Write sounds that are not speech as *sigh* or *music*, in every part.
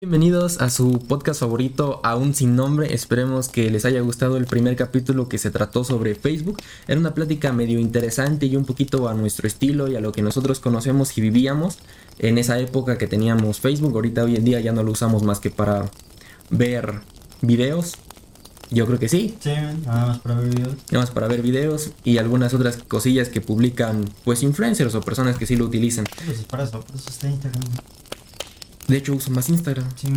Bienvenidos a su podcast favorito, aún sin nombre. Esperemos que les haya gustado el primer capítulo que se trató sobre Facebook. Era una plática medio interesante y un poquito a nuestro estilo y a lo que nosotros conocemos y vivíamos en esa época que teníamos Facebook. Ahorita hoy en día ya no lo usamos más que para ver videos. Yo creo que sí. Sí, nada más para ver videos. Nada más para ver videos y algunas otras cosillas que publican pues influencers o personas que sí lo utilizan. Pues es para eso, por eso está Instagram. De hecho uso más Instagram. Sí.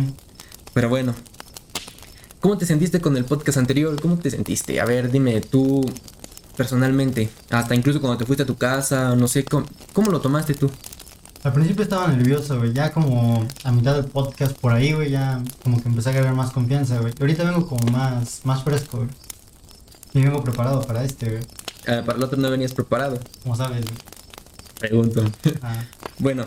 Pero bueno. ¿Cómo te sentiste con el podcast anterior? ¿Cómo te sentiste? A ver, dime tú personalmente. Hasta incluso cuando te fuiste a tu casa, no sé, ¿cómo, cómo lo tomaste tú? Al principio estaba nervioso, güey. Ya como a mitad del podcast por ahí, güey, ya como que empecé a agarrar más confianza, güey. Y ahorita vengo como más, más fresco, güey. Y vengo preparado para este, güey. Ah, para el otro no venías preparado. Como sabes, güey. Pregunto. Ah, *laughs* Bueno,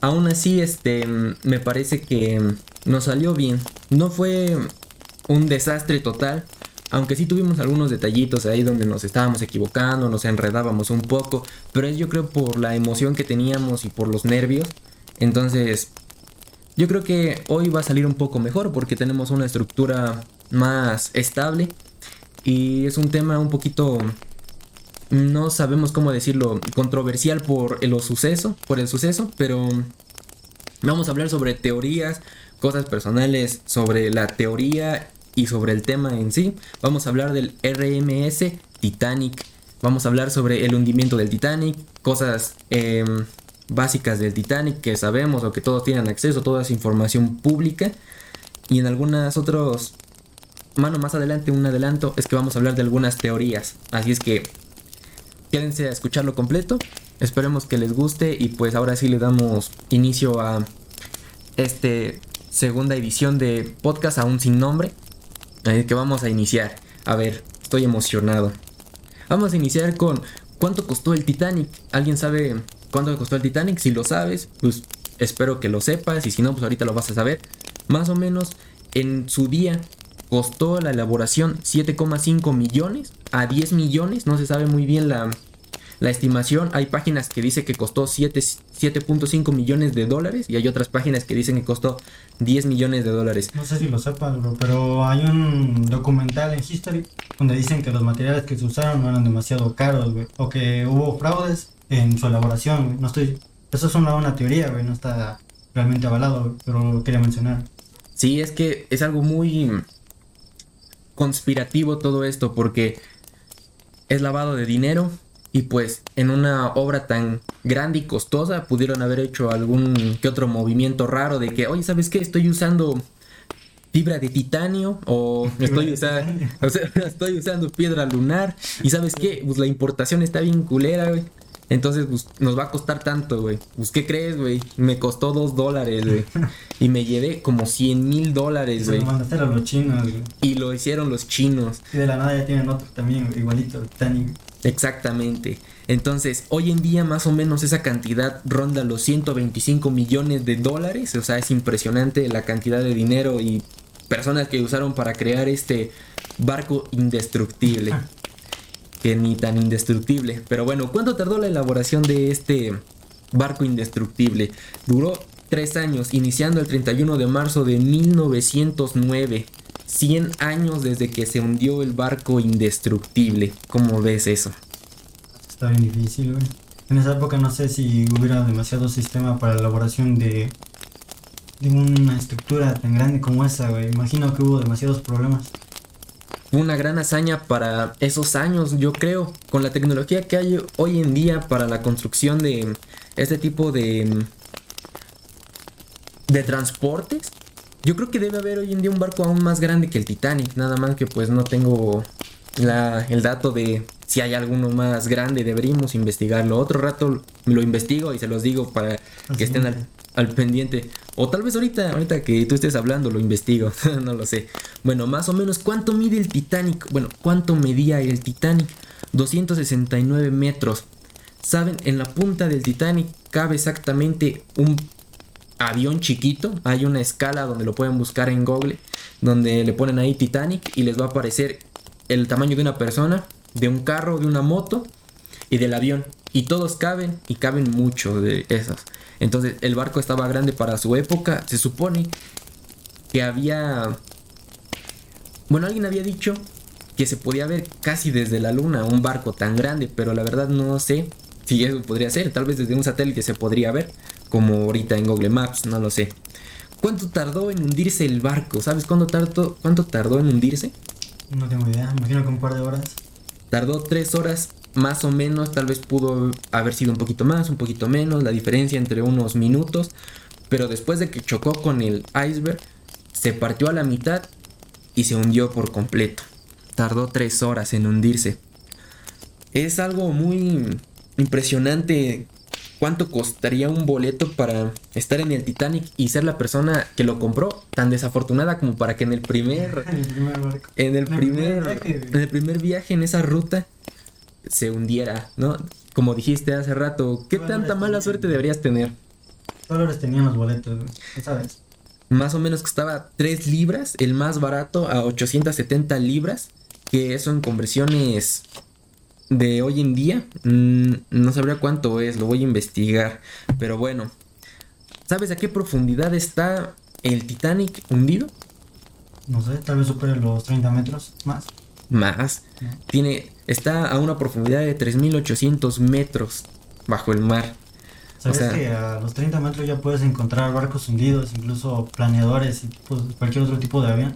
aún así, este, me parece que nos salió bien. No fue un desastre total, aunque sí tuvimos algunos detallitos ahí donde nos estábamos equivocando, nos enredábamos un poco, pero es yo creo por la emoción que teníamos y por los nervios. Entonces, yo creo que hoy va a salir un poco mejor porque tenemos una estructura más estable y es un tema un poquito no sabemos cómo decirlo, controversial por el suceso, por el suceso, pero vamos a hablar sobre teorías, cosas personales sobre la teoría y sobre el tema en sí. Vamos a hablar del RMS Titanic. Vamos a hablar sobre el hundimiento del Titanic, cosas em, básicas del Titanic que sabemos o que todos tienen acceso, toda esa información pública. Y en algunas otros, mano más adelante, un adelanto, es que vamos a hablar de algunas teorías. Así es que quédense a escucharlo completo. Esperemos que les guste y pues ahora sí le damos inicio a este segunda edición de podcast aún sin nombre. Así que vamos a iniciar. A ver, estoy emocionado. Vamos a iniciar con cuánto costó el Titanic. ¿Alguien sabe cuánto costó el Titanic? Si lo sabes, pues espero que lo sepas y si no, pues ahorita lo vas a saber. Más o menos en su día costó la elaboración 7,5 millones a 10 millones. No se sabe muy bien la, la estimación. Hay páginas que dicen que costó 7 7.5 millones de dólares y hay otras páginas que dicen que costó 10 millones de dólares. no sé si lo sepas, bro, pero hay un documental en History donde dicen que los materiales que se usaron no eran demasiado caros, güey. O que hubo fraudes en su elaboración, güey. No estoy... Eso es una, una teoría, güey. No está realmente avalado, pero lo quería mencionar. Sí, es que es algo muy conspirativo todo esto porque es lavado de dinero y pues en una obra tan grande y costosa pudieron haber hecho algún que otro movimiento raro de que, oye, ¿sabes qué? Estoy usando fibra de titanio o *laughs* estoy, usa- *laughs* o sea, estoy usando piedra lunar y ¿sabes qué? Pues la importación está bien culera, güey. Entonces, pues, nos va a costar tanto, güey. Pues, ¿qué crees, güey? Me costó dos dólares, güey. *laughs* Y me llevé como 100 mil dólares, se lo güey. mandaste a los chinos, güey. Y lo hicieron los chinos. Y de la nada ya tienen otro también, güey, igualito, Titanic. Exactamente. Entonces, hoy en día más o menos esa cantidad ronda los 125 millones de dólares. O sea, es impresionante la cantidad de dinero y personas que usaron para crear este barco indestructible. *laughs* Que ni tan indestructible. Pero bueno, ¿cuánto tardó la elaboración de este barco indestructible? Duró tres años, iniciando el 31 de marzo de 1909. 100 años desde que se hundió el barco indestructible. ¿Cómo ves eso? Está bien difícil, güey. En esa época no sé si hubiera demasiado sistema para la elaboración de, de una estructura tan grande como esa, güey. Imagino que hubo demasiados problemas. Una gran hazaña para esos años, yo creo, con la tecnología que hay hoy en día para la construcción de este tipo de de transportes. Yo creo que debe haber hoy en día un barco aún más grande que el Titanic, nada más que pues no tengo la- el dato de si hay alguno más grande, deberíamos investigarlo. Otro rato lo investigo y se los digo para que estén al, al pendiente. O tal vez ahorita, ahorita que tú estés hablando, lo investigo. *laughs* no lo sé. Bueno, más o menos, ¿cuánto mide el Titanic? Bueno, ¿cuánto medía el Titanic? 269 metros. ¿Saben? En la punta del Titanic cabe exactamente un avión chiquito. Hay una escala donde lo pueden buscar en Google. Donde le ponen ahí Titanic y les va a aparecer el tamaño de una persona, de un carro, de una moto y del avión. Y todos caben y caben mucho de esos. Entonces el barco estaba grande para su época. Se supone que había... Bueno, alguien había dicho que se podía ver casi desde la luna un barco tan grande, pero la verdad no sé si eso podría ser. Tal vez desde un satélite se podría ver, como ahorita en Google Maps, no lo sé. ¿Cuánto tardó en hundirse el barco? ¿Sabes cuánto tardó, cuánto tardó en hundirse? No tengo idea, imagino que un par de horas. Tardó tres horas más o menos, tal vez pudo haber sido un poquito más, un poquito menos, la diferencia entre unos minutos, pero después de que chocó con el iceberg, se partió a la mitad y se hundió por completo. Tardó tres horas en hundirse. Es algo muy impresionante cuánto costaría un boleto para estar en el Titanic y ser la persona que lo compró tan desafortunada como para que en el primer *laughs* En el primer en el primer en el primer viaje en esa ruta se hundiera, ¿no? Como dijiste hace rato, ¿qué tanta mala suerte deberías tener? ¿Qué valores tenían los boletos? ¿Sabes? Más o menos costaba 3 libras, el más barato a 870 libras, que eso en conversiones de hoy en día, mm, no sabría cuánto es, lo voy a investigar, pero bueno, ¿sabes a qué profundidad está el Titanic hundido? No sé, tal vez supere los 30 metros más. Más, tiene, está a una profundidad de 3800 metros bajo el mar. ¿Sabes sea- que a los 30 metros ya puedes encontrar barcos hundidos, incluso planeadores y tipos- cualquier otro tipo de avión?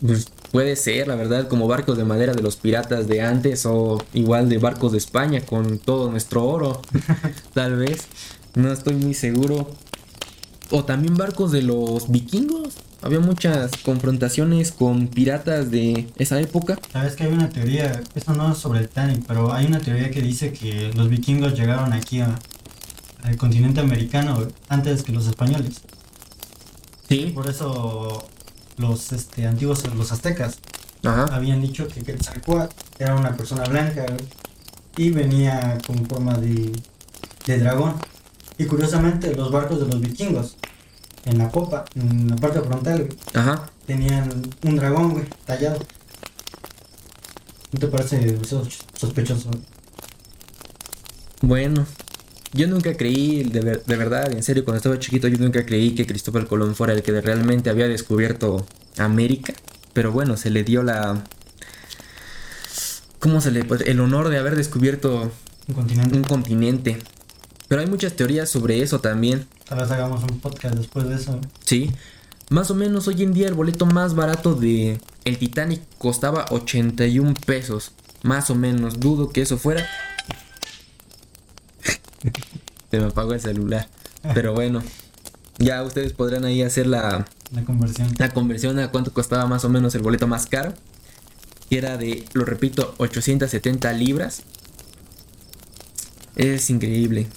Pues puede ser, la verdad, como barcos de madera de los piratas de antes o igual de barcos de España con todo nuestro oro, *laughs* tal vez. No estoy muy seguro. O también barcos de los vikingos. Había muchas confrontaciones con piratas de esa época. Sabes que hay una teoría, esto no es sobre el Titanic, pero hay una teoría que dice que los vikingos llegaron aquí a- al continente americano antes que los españoles. Sí. Por eso los este, antiguos, los aztecas, Ajá. habían dicho que Quetzalcóatl era una persona blanca y venía con forma de, de dragón. Y curiosamente los barcos de los vikingos, en la popa, en la parte frontal, güey, Ajá. tenían un dragón, güey, tallado. ¿No te parece sospechoso? güey? Bueno, yo nunca creí, de, ver- de verdad, en serio, cuando estaba chiquito, yo nunca creí que Cristóbal Colón fuera el que realmente había descubierto América. Pero bueno, se le dio la. ¿Cómo se le pues, El honor de haber descubierto Un continente. un continente. Pero hay muchas teorías sobre eso también. Tal vez hagamos un podcast después de eso. güey. Sí. Más o menos hoy en día el boleto más barato de el Titanic costaba 81 pesos. Más o menos. Dudo que eso fuera. Se me apagó el celular. Pero bueno. Ya ustedes podrán ahí hacer la, La conversión. la conversión a cuánto costaba más o menos el boleto más caro. Que era de, lo repito, 870 libras. Es increíble.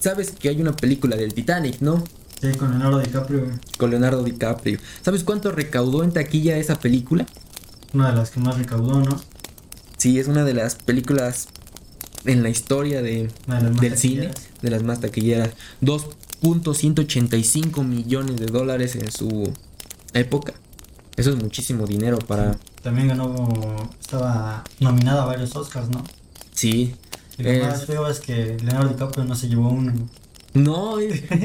Sabes que hay una película del Titanic, ¿no? Sí, con Leonardo DiCaprio, con Leonardo DiCaprio. ¿Sabes cuánto recaudó en taquilla esa película? Una de las que más recaudó, ¿no? Sí, es una de las películas en la historia de, del cine, de las más taquilleras. 2.185 millones de dólares en su época. Eso es muchísimo dinero para... También ganó, estaba nominada a varios Oscars, ¿no? Sí. Y lo Es- más feo es que Leonardo DiCaprio no se llevó uno. No,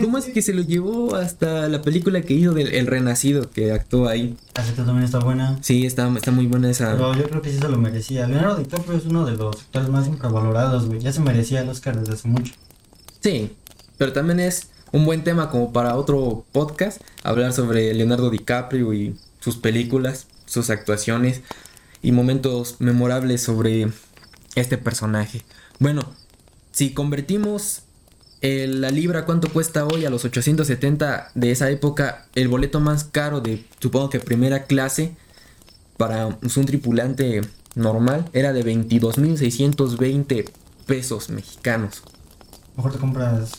¿cómo es que se lo llevó hasta la película que hizo del El Renacido que actuó ahí? Gente también está buena. Sí, está, está muy buena esa... Pero yo creo que sí se lo merecía. Leonardo DiCaprio es uno de los actores más infravalorados, güey. Ya se merecía el Oscar desde hace mucho. Sí, pero también es un buen tema como para otro podcast, hablar sobre Leonardo DiCaprio y sus películas, sus actuaciones y momentos memorables sobre este personaje. Bueno, si convertimos el- la libra cuánto cuesta hoy a los 870 de esa época, el boleto más caro de supongo que primera clase para un tripulante normal era de 22.620 pesos mexicanos. Mejor te compras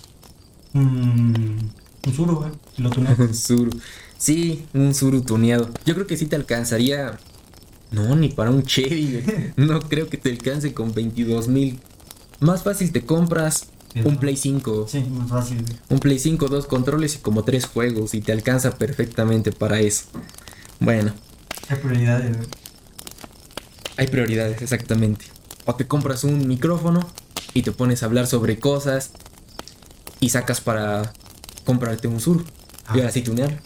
un, un Suru, güey. Y lo tuneas. *laughs* Un Zuru. Sí, un Zuru tuneado. Yo creo que sí te alcanzaría. No, ni para un Chevy, güey. *laughs* No creo que te alcance con 22 mil. Más fácil te compras un. Play 5. Sí, más fácil, güey. Un Play 5, dos controles y como tres juegos. Y te alcanza perfectamente para eso. Bueno, Hay prioridades, güey. hay prioridades, exactamente. O te compras un micrófono y te pones a hablar sobre cosas y sacas para comprarte un sur y ahora sí tunear.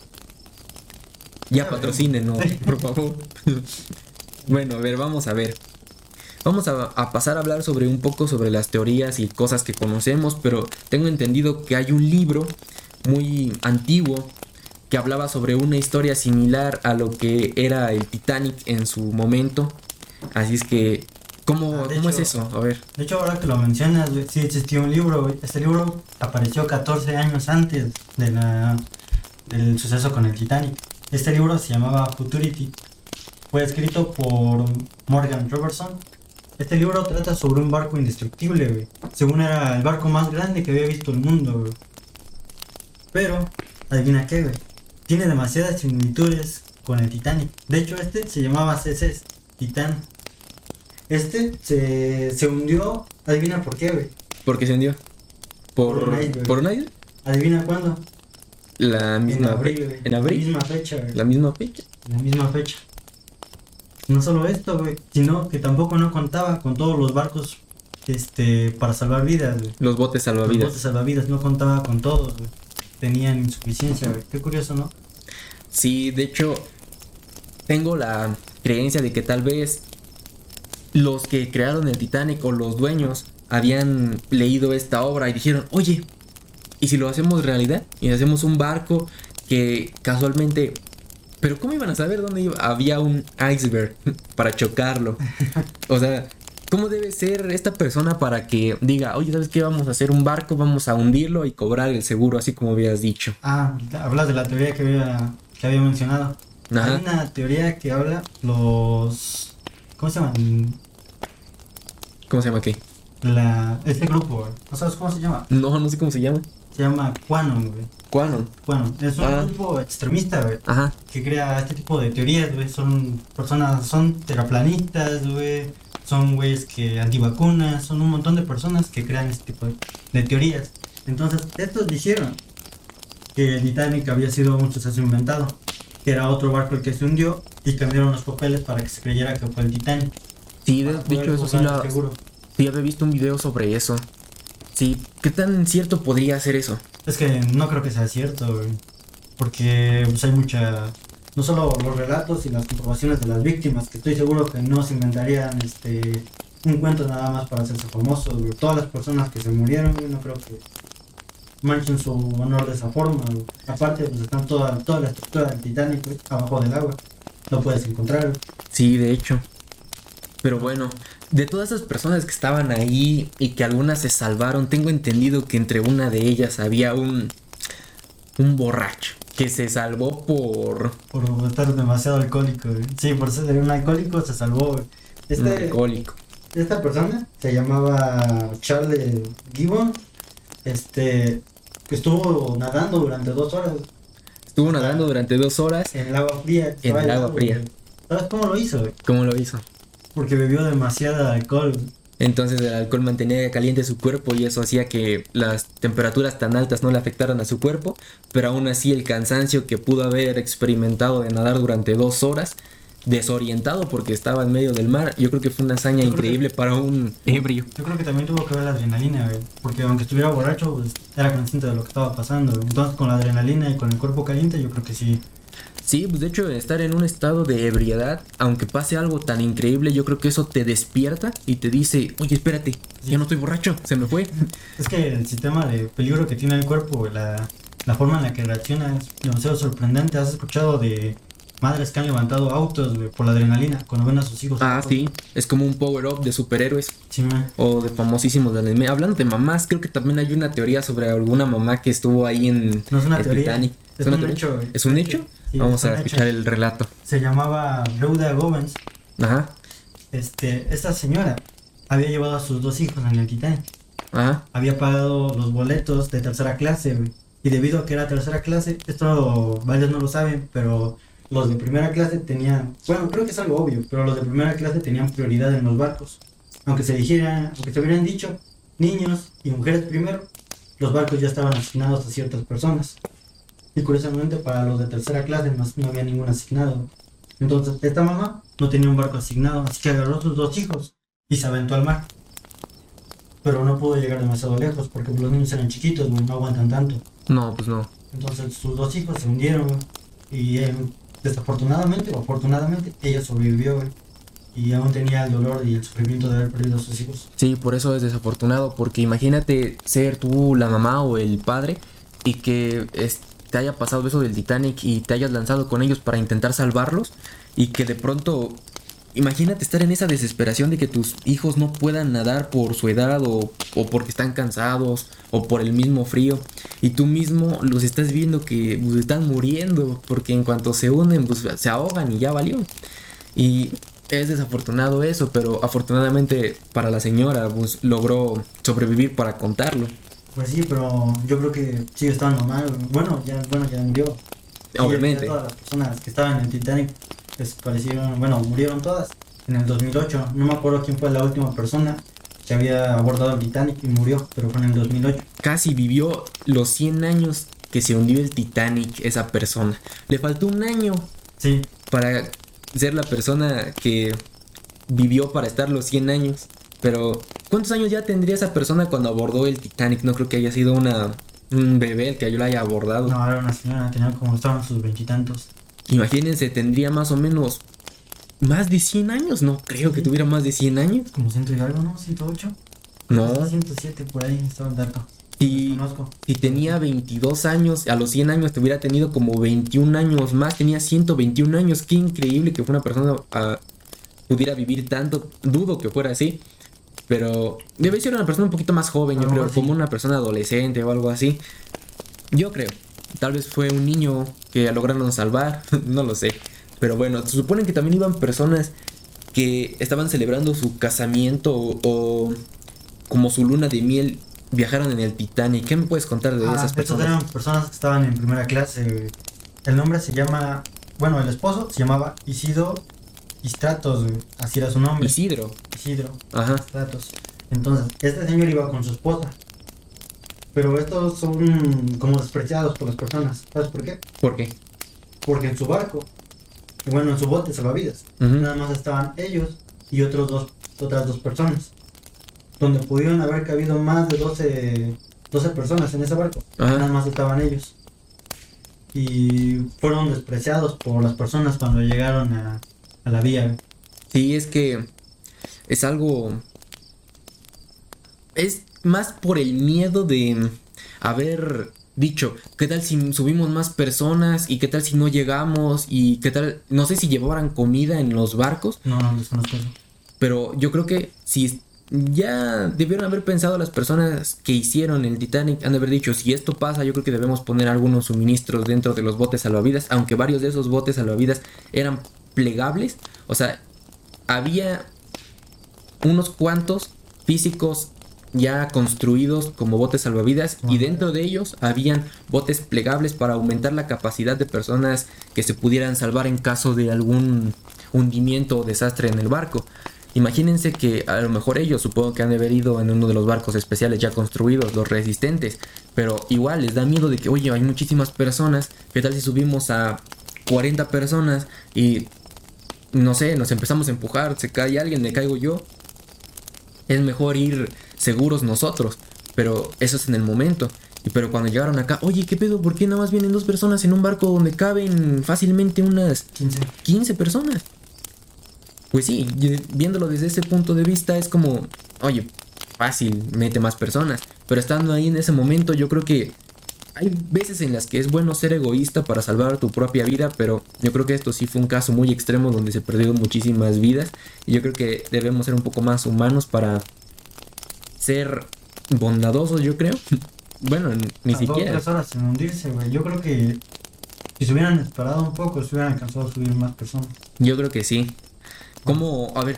Ya patrocinen, no, por favor. *laughs* bueno, a ver, vamos a ver. Vamos a, a, pasar a hablar sobre un poco sobre las teorías y cosas que conocemos, pero tengo entendido que hay un libro muy antiguo que hablaba sobre una historia similar a lo que era el Titanic en su momento. Así es que, ¿cómo, Ah, de ¿cómo es hecho- eso? A ver. De hecho, ahora que lo mencionas, sí existió un libro. Este libro apareció 14 años antes de la, del suceso con el Titanic. Este libro se llamaba Futurity. Fue escrito por Morgan Robertson. Este libro trata sobre un barco indestructible, güey. Según era el barco más grande que había visto el mundo, güey. Pero, adivina qué, güey. Tiene demasiadas similitudes con el Titanic. De hecho, este se llamaba CC Titán. Este se, se hundió, adivina por qué, güey. ¿Por qué se hundió? ¿Por, Por un iceberg. ¿Por un iceberg? Adivina cuándo. La En misma abril, güey. ¿En abril? La misma fecha, güey. La misma fecha. La misma fecha. No solo esto, güey, sino que tampoco no contaba con todos los barcos este, para salvar vidas, güey. Los botes Los salvavidas. botes salvavidas no contaba con todos, güey. Tenían insuficiencia, güey. Qué curioso, ¿no? Sí, de hecho, tengo la creencia de que tal vez los que crearon el Titanic o los dueños habían leído esta obra y dijeron, oye, ¿y si lo hacemos realidad? Y hacemos un barco que casualmente... Pero ¿cómo iban a saber dónde iba? había un iceberg para chocarlo? O sea, ¿cómo debe ser esta persona para que diga, oye, ¿sabes qué? Vamos a hacer un barco, vamos a hundirlo y cobrar el seguro, así como habías dicho? Ah, hablas de la teoría que había, que había mencionado. Ajá. Hay una teoría que habla los... ¿Cómo se llaman? ¿Cómo se llama qué? La, este grupo. ¿No sabes cómo se llama? No, no sé cómo se llama. Se llama Quanon, güey. Quanon. Quanon. Es un Ah. grupo extremista, güey. Ajá. que crea este tipo de teorías, güey. Son personas, son terraplanistas, güey. Son güeyes que antivacunas, son un montón de personas que crean este tipo de, de teorías. Entonces, estos dijeron que el Titanic había sido un suceso inventado, que era otro barco el que se hundió y cambiaron los papeles para que se creyera que fue el Titanic. Sí, de, hecho, eso sí el seguro. sí había visto un video sobre eso. Sí, ¿qué tan cierto podría ser eso? Es que no creo que sea cierto. Porque pues, hay mucha. No solo los relatos y las comprobaciones de las víctimas, que estoy seguro que no se inventarían este un cuento nada más para hacerse famosos, güey. Todas las personas que se murieron, güey, no creo que manchen su honor de esa forma. Aparte, pues están toda, la estructura del Titanic, abajo del agua. Lo puedes encontrar. Sí, de hecho. Pero bueno, de todas esas personas que estaban ahí y que algunas se salvaron, tengo entendido que entre una de ellas había un un borracho que se salvó por Por estar demasiado alcohólico, güey. Sí, por ser un alcohólico se salvó, güey. un Este, alcohólico. Esta persona se llamaba Charles Gibbon. Este que estuvo nadando durante dos horas Estuvo nadando durante dos horas. en el agua fría. En el agua fría. ¿Sabes cómo lo hizo? güey? ¿Cómo lo hizo? Porque bebió demasiada alcohol. Entonces el alcohol mantenía caliente su cuerpo y eso hacía que las temperaturas tan altas no le afectaran a su cuerpo, pero aún así el cansancio que pudo haber experimentado de nadar durante dos horas, desorientado porque estaba en medio del mar, yo creo que fue una hazaña increíble para un ebrio. Yo creo que también tuvo que ver la adrenalina. Porque aunque estuviera borracho, pues era consciente de lo que estaba pasando. Entonces con la adrenalina y con el cuerpo caliente, yo creo que sí. Sí, pues de hecho estar en un estado de ebriedad, aunque pase algo tan increíble, yo creo que eso te despierta y te dice, oye, espérate, ya no estoy borracho, se me fue. Es que el sistema de peligro que tiene el cuerpo, la, la forma en la que reacciona es demasiado sorprendente. ¿Has escuchado de madres que han levantado autos, güey, por la adrenalina cuando ven a sus hijos? Ah, sí, es como un power-up de superhéroes. Sí. O de famosísimos anime. Hablando de mamás, creo que también hay una teoría sobre alguna mamá que estuvo ahí en No es una el teoría. Titanic. Un hecho. ¿Es un hecho? Vamos a escuchar el relato. Se llamaba Rhoda Govens. Ajá, Este, esta señora había llevado a sus dos hijos en el Titanic. ajá. Había pagado los boletos de tercera clase, güey. Y debido a que era tercera clase, esto varios no lo saben, pero los de primera clase tenían, bueno, creo que es algo obvio, pero los de primera clase tenían prioridad en los barcos. Aunque se dijera, aunque se hubieran dicho niños y mujeres primero, los barcos ya estaban asignados a ciertas personas. Y curiosamente para los de tercera clase no, no había ningún asignado. Entonces esta mamá no tenía un barco asignado, así que agarró a sus dos hijos y se aventó al mar. pero no pudo llegar demasiado lejos porque los niños eran chiquitos, no aguantan tanto. No, pues no. Entonces sus dos hijos se hundieron, y él, desafortunadamente o afortunadamente, ella sobrevivió. Y aún tenía el dolor y el sufrimiento de haber perdido a sus hijos. Sí, por eso es desafortunado, porque imagínate ser tú la mamá o el padre y que es- te haya pasado eso del Titanic y te hayas lanzado con ellos para intentar salvarlos y que de pronto, imagínate estar en esa desesperación de que tus hijos no puedan nadar por su edad o, o porque están cansados o por el mismo frío y tú mismo los estás viendo que pues, están muriendo porque en cuanto se unen pues se ahogan y ya valió. Y es desafortunado eso, pero afortunadamente para la señora pues, logró sobrevivir para contarlo. Pues sí, pero yo creo que sigue estando mal. Bueno, ya, bueno, ya murió. Obviamente. ya Todas las personas que estaban en el Titanic desaparecieron, bueno, murieron todas en el 2008. No me acuerdo quién fue la última persona que había abordado el Titanic y murió, pero fue en el 2008. Casi vivió los 100 años que se hundió el Titanic esa persona. Le faltó un año Sí, para ser la persona que vivió para estar los 100 años. Pero, ¿cuántos años ya tendría esa persona cuando abordó el Titanic? No creo que haya sido una, un bebé el que yo la haya abordado. no, era una señora, tenía como estaban sus veintitantos. Imagínense, tendría más o menos más de 100 años. No creo que tuviera más de 100 años. Como ciento y algo, ¿no? 108. No. 107 por ahí estaba el dato. Y Conozco. si tenía 22 años, a los 100 años te hubiera tenido como 21 años más. Tenía 121 años. Qué increíble que una persona ah, pudiera vivir tanto. Dudo que fuera así. Pero debe ser una persona un poquito más joven, yo creo. Como una persona adolescente o algo así. Yo creo. Tal vez fue un niño que lograron salvar. *laughs* no lo sé. Pero bueno, se supone que también iban personas que estaban celebrando su casamiento o, o como su luna de miel viajaron en el Titanic. ¿Qué me puedes contar de Ah, esas personas? eran personas que estaban en primera clase. El nombre se llama, bueno, el esposo se llamaba Isidro Istratos, güey. así era su nombre. Isidro. Isidro Ajá. Istratos. Entonces, este señor iba con su esposa. Pero estos son como despreciados por las personas. ¿Sabes por qué? ¿Por qué? Porque en su barco, bueno, en su bote salvavidas, Ujú. nada más estaban ellos y otros dos, otras dos personas. Donde pudieron haber cabido más de 12, 12 personas en ese barco. Nada más estaban ellos. Y fueron despreciados por las personas cuando llegaron a, a la vía. Sí, es que es algo... Es más por el miedo de haber dicho, ¿qué tal si subimos más personas? ¿Y qué tal si no llegamos? ¿Y qué tal? No sé si llevaran comida en los barcos, No, no desconozco eso. pero yo creo que si ya debieron haber pensado las personas que hicieron el Titanic, han de haber dicho, si esto pasa, yo creo que debemos poner algunos suministros dentro de los botes salvavidas, aunque varios de esos botes salvavidas eran plegables, o sea, había unos cuantos físicos ya construidos como botes salvavidas y dentro de ellos habían botes plegables para aumentar la capacidad de personas que se pudieran salvar en caso de algún hundimiento o desastre en el barco. Imagínense que a lo mejor ellos supongo que han de haber ido en uno de los barcos especiales ya construidos, los resistentes, pero igual les da miedo de que, oye, hay muchísimas personas, ¿qué tal si subimos a 40 personas y no sé, nos empezamos a empujar, se cae alguien, me caigo yo? Es mejor ir seguros nosotros, pero eso es en el momento. Y pero cuando llegaron acá, oye, ¿qué pedo? ¿Por qué nada más vienen dos personas en un barco donde caben fácilmente unas 15. 15 personas. Pues sí, viéndolo desde ese punto de vista es como, oye, fácil, mete más personas. Pero estando ahí en ese momento yo creo que hay veces en las que es bueno ser egoísta para salvar tu propia vida, pero yo creo que esto sí fue un caso muy extremo donde se perdieron muchísimas vidas. Y yo creo que debemos ser un poco más humanos para ser bondadosos, yo creo. *laughs* Bueno, ni Tardó siquiera. tres horas en hundirse, güey. Yo creo que si se hubieran esperado un poco, se hubieran alcanzado a subir más personas. Yo creo que sí. ¿Cómo, a ver,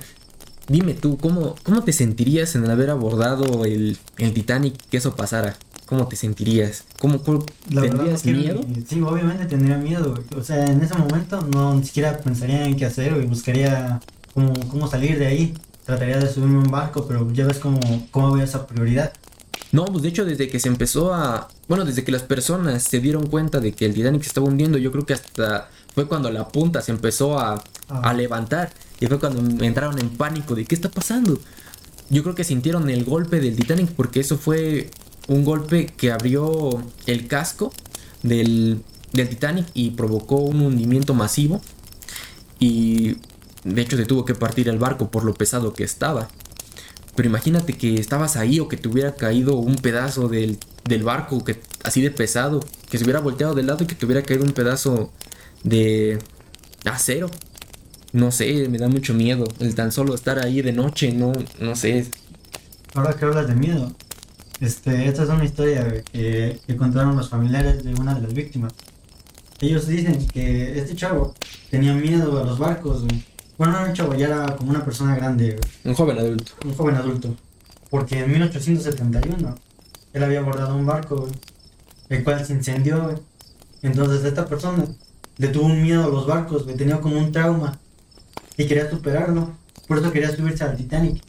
dime tú, ¿cómo, cómo te sentirías en haber abordado el, el Titanic que eso pasara? ¿Cómo te sentirías? ¿Cómo, cómo- La verdad tendrías que miedo? sí, obviamente tendría miedo. O sea, en ese momento no ni siquiera pensaría en qué hacer, güey. Buscaría cómo, cómo salir de ahí. Trataría de subirme a un barco, pero ya ves cómo, cómo veo esa prioridad. No, pues de hecho desde que se empezó a... Bueno, desde que las personas se dieron cuenta de que el Titanic se estaba hundiendo, yo creo que hasta fue cuando la punta se empezó a, Ah. a levantar. Y fue cuando entraron en pánico de qué está pasando. yo creo que sintieron el golpe del Titanic porque eso fue un golpe que abrió el casco del, del Titanic y provocó un hundimiento masivo y de hecho se tuvo que partir el barco por lo pesado que estaba. Pero imagínate que estabas ahí o que te hubiera caído un pedazo del, del barco que, así de pesado, que se hubiera volteado del lado y que te hubiera caído un pedazo de acero. No sé, me da mucho miedo. El tan solo estar ahí de noche, no, no sé. Ahora que hablas de miedo, este, esta es una historia que, que contaron los familiares de una de las víctimas. Ellos dicen que este chavo tenía miedo a los barcos, güey. Bueno, no era un chavo, ya era como una persona grande, güey, Un joven adulto. un joven adulto. Porque en 1871 él había abordado un barco, güey, el cual se incendió, güey. Entonces esta persona le tuvo un miedo a los barcos, güey, tenía como un trauma y quería superarlo. Por eso quería subirse al Titanic.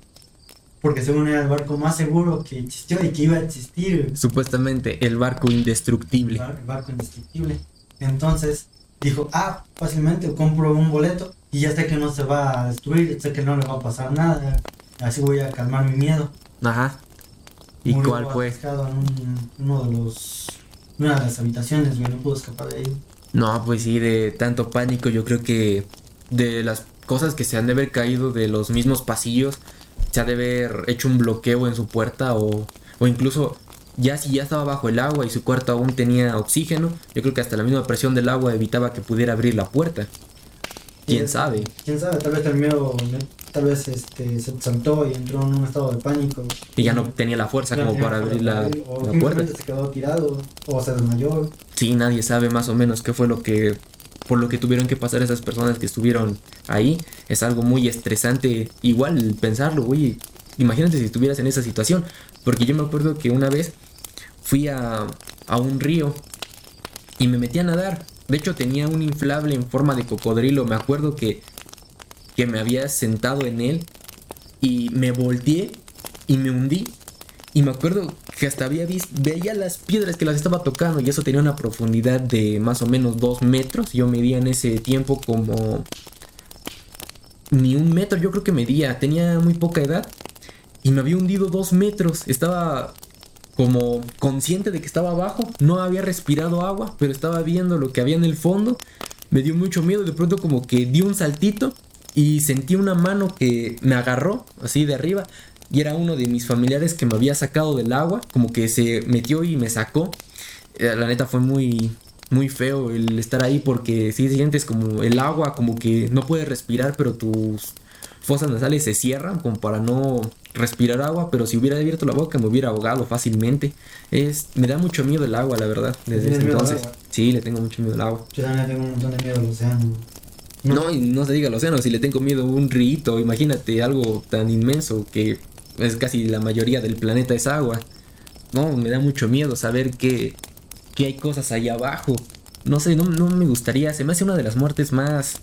Porque según era el barco más seguro que existió y que iba a existir. Supuestamente el barco indestructible. Bar- barco indestructible. Entonces dijo, ah, fácilmente compro un boleto y ya sé que no se va a destruir, sé que no le va a pasar nada, así voy a calmar mi miedo. Ajá. ¿Y Murió cuál fue? en un- uno de los, una de las habitaciones, güey, no pudo escapar de ahí. No, pues sí, de tanto pánico, yo creo que de las cosas que se han de haber caído de los mismos pasillos, se ha de haber hecho un bloqueo en su puerta o, o incluso ya si ya estaba bajo el agua y su cuarto aún tenía oxígeno, yo creo que hasta la misma presión del agua evitaba que pudiera abrir la puerta. ¿Quién sabe? Quién sabe, tal vez el miedo, tal vez este, se saltó y entró en un estado de pánico. Y ya no tenía la fuerza no como para abrir la, abrir, O la puerta. se quedó tirado, o se desmayó. Sí, nadie sabe más o menos qué fue lo que por lo que tuvieron que pasar esas personas que estuvieron ahí. Es algo muy estresante igual pensarlo, güey. Imagínate si estuvieras en esa situación, porque yo me acuerdo que una vez fui a, a un río y me metí a nadar. De hecho tenía un inflable en forma de cocodrilo, me acuerdo que que me había sentado en él y me volteé y me hundí. Y me acuerdo que hasta había visto, veía las piedras que las estaba tocando y eso tenía una profundidad de más o menos dos metros. Yo medía en ese tiempo como ni un metro, yo creo que medía, tenía muy poca edad y me había hundido dos metros. Estaba como consciente de que estaba abajo, no había respirado agua, pero estaba viendo lo que había en el fondo. Me dio mucho miedo, de pronto como que di un saltito y sentí una mano que me agarró así de arriba y era uno de mis familiares que me había sacado del agua, como que se metió y me sacó. Eh, La neta fue muy muy feo el estar ahí porque sí sientes como el agua como que no puedes respirar, pero tus fosas nasales se cierran como para no respirar agua, pero si hubiera abierto la boca me hubiera ahogado fácilmente. Es me da mucho miedo el agua, la verdad, desde ¿Tienes ese al entonces. Sí, le tengo mucho miedo al agua. Yo también tengo un montón de miedo al océano. No, y no se diga el océano, si le tengo miedo a un río, imagínate algo tan inmenso que es casi la mayoría del planeta es agua. No, me da mucho miedo saber que, que hay cosas ahí abajo. No sé, no, no me gustaría, se me hace una de las muertes más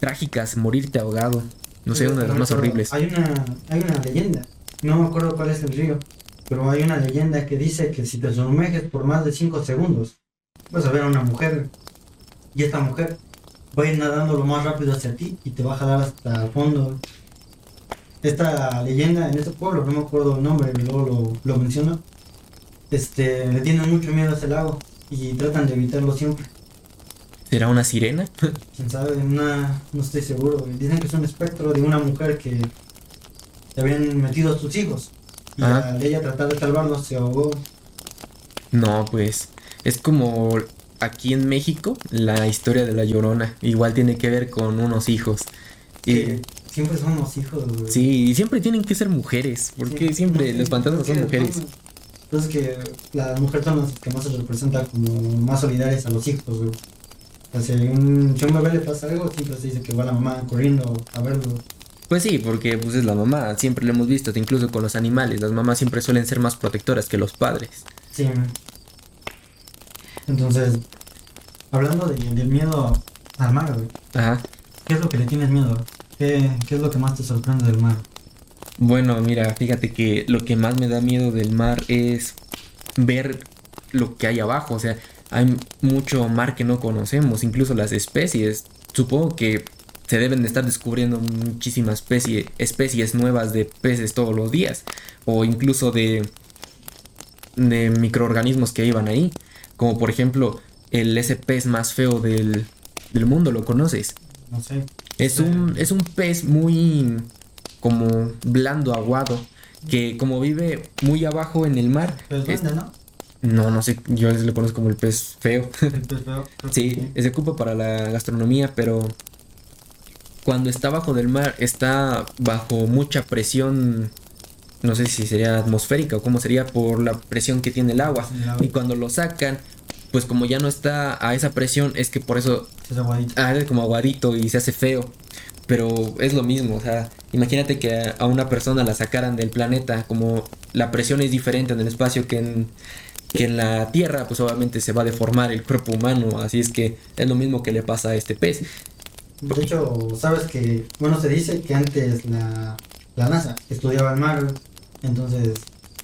trágicas morirte ahogado. No sé, una de las más horribles. Hay una, hay una leyenda, no me acuerdo cuál es el río, pero hay una leyenda que dice que si te sumerges por más de 5 segundos, vas a ver a una mujer y esta mujer va a ir nadando lo más rápido hacia ti y te va a jalar hasta el fondo. Esta leyenda en este pueblo, no me acuerdo el nombre, luego lo, lo menciono, este, le tienen mucho miedo a ese lago y tratan de evitarlo siempre. ¿Será una sirena? *laughs* quién sabe, una, no estoy seguro. Dicen que es un espectro de una mujer que le habían metido a sus hijos. Y Ajá. al ella tratar de salvarlos se ahogó. No, pues es como aquí en México la historia de la llorona. Igual tiene que ver con unos hijos. Y, Que siempre somos hijos, güey. Sí, y siempre tienen que ser mujeres, porque Sí, siempre no los fantasmas creo son mujeres. Entonces que las mujeres son las que más se representan como más solidarias a los hijos, güey. O sea, si a un, si a un bebé le pasa algo, siempre se dice que va la mamá corriendo a verlo. Pues sí, porque pues es la mamá, siempre lo hemos visto, incluso con los animales, las mamás siempre suelen ser más protectoras que los padres. Sí. Entonces, hablando de- del miedo al mar, güey. Ajá. ¿Qué es lo que le tienes miedo? ¿Qué, qué es lo que más te sorprende del mar? Bueno, mira, fíjate que lo que más me da miedo del mar es ver lo que hay abajo, o sea, hay mucho mar que no conocemos, incluso las especies. Supongo que se deben de estar descubriendo muchísimas especie, especies nuevas de peces todos los días. O incluso de, de microorganismos que iban ahí. Como por ejemplo el ese pez más feo del, del mundo, ¿lo conoces? No sé. Es un, es un pez muy como blando, aguado, que como vive muy abajo en el mar. Es- ¿dónde, no? no, no sé, yo lo conozco como el pez feo. *laughs* El pez feo, Sí, se ocupa para la gastronomía, pero cuando está bajo del mar está bajo mucha presión, no sé si sería atmosférica o cómo sería por la presión que tiene el agua. El agua. Y cuando lo sacan, pues como ya no está a esa presión, es que por eso Es aguadito. ah, es como aguadito y se hace feo. Pero es lo mismo, o sea, imagínate que a, una persona la sacaran del planeta, como la presión es diferente en el espacio que en, que en la Tierra, pues obviamente se va a deformar el cuerpo humano, así es que es lo mismo que le pasa a este pez. De hecho, sabes que, bueno, se dice que antes la, la NASA estudiaba el mar, entonces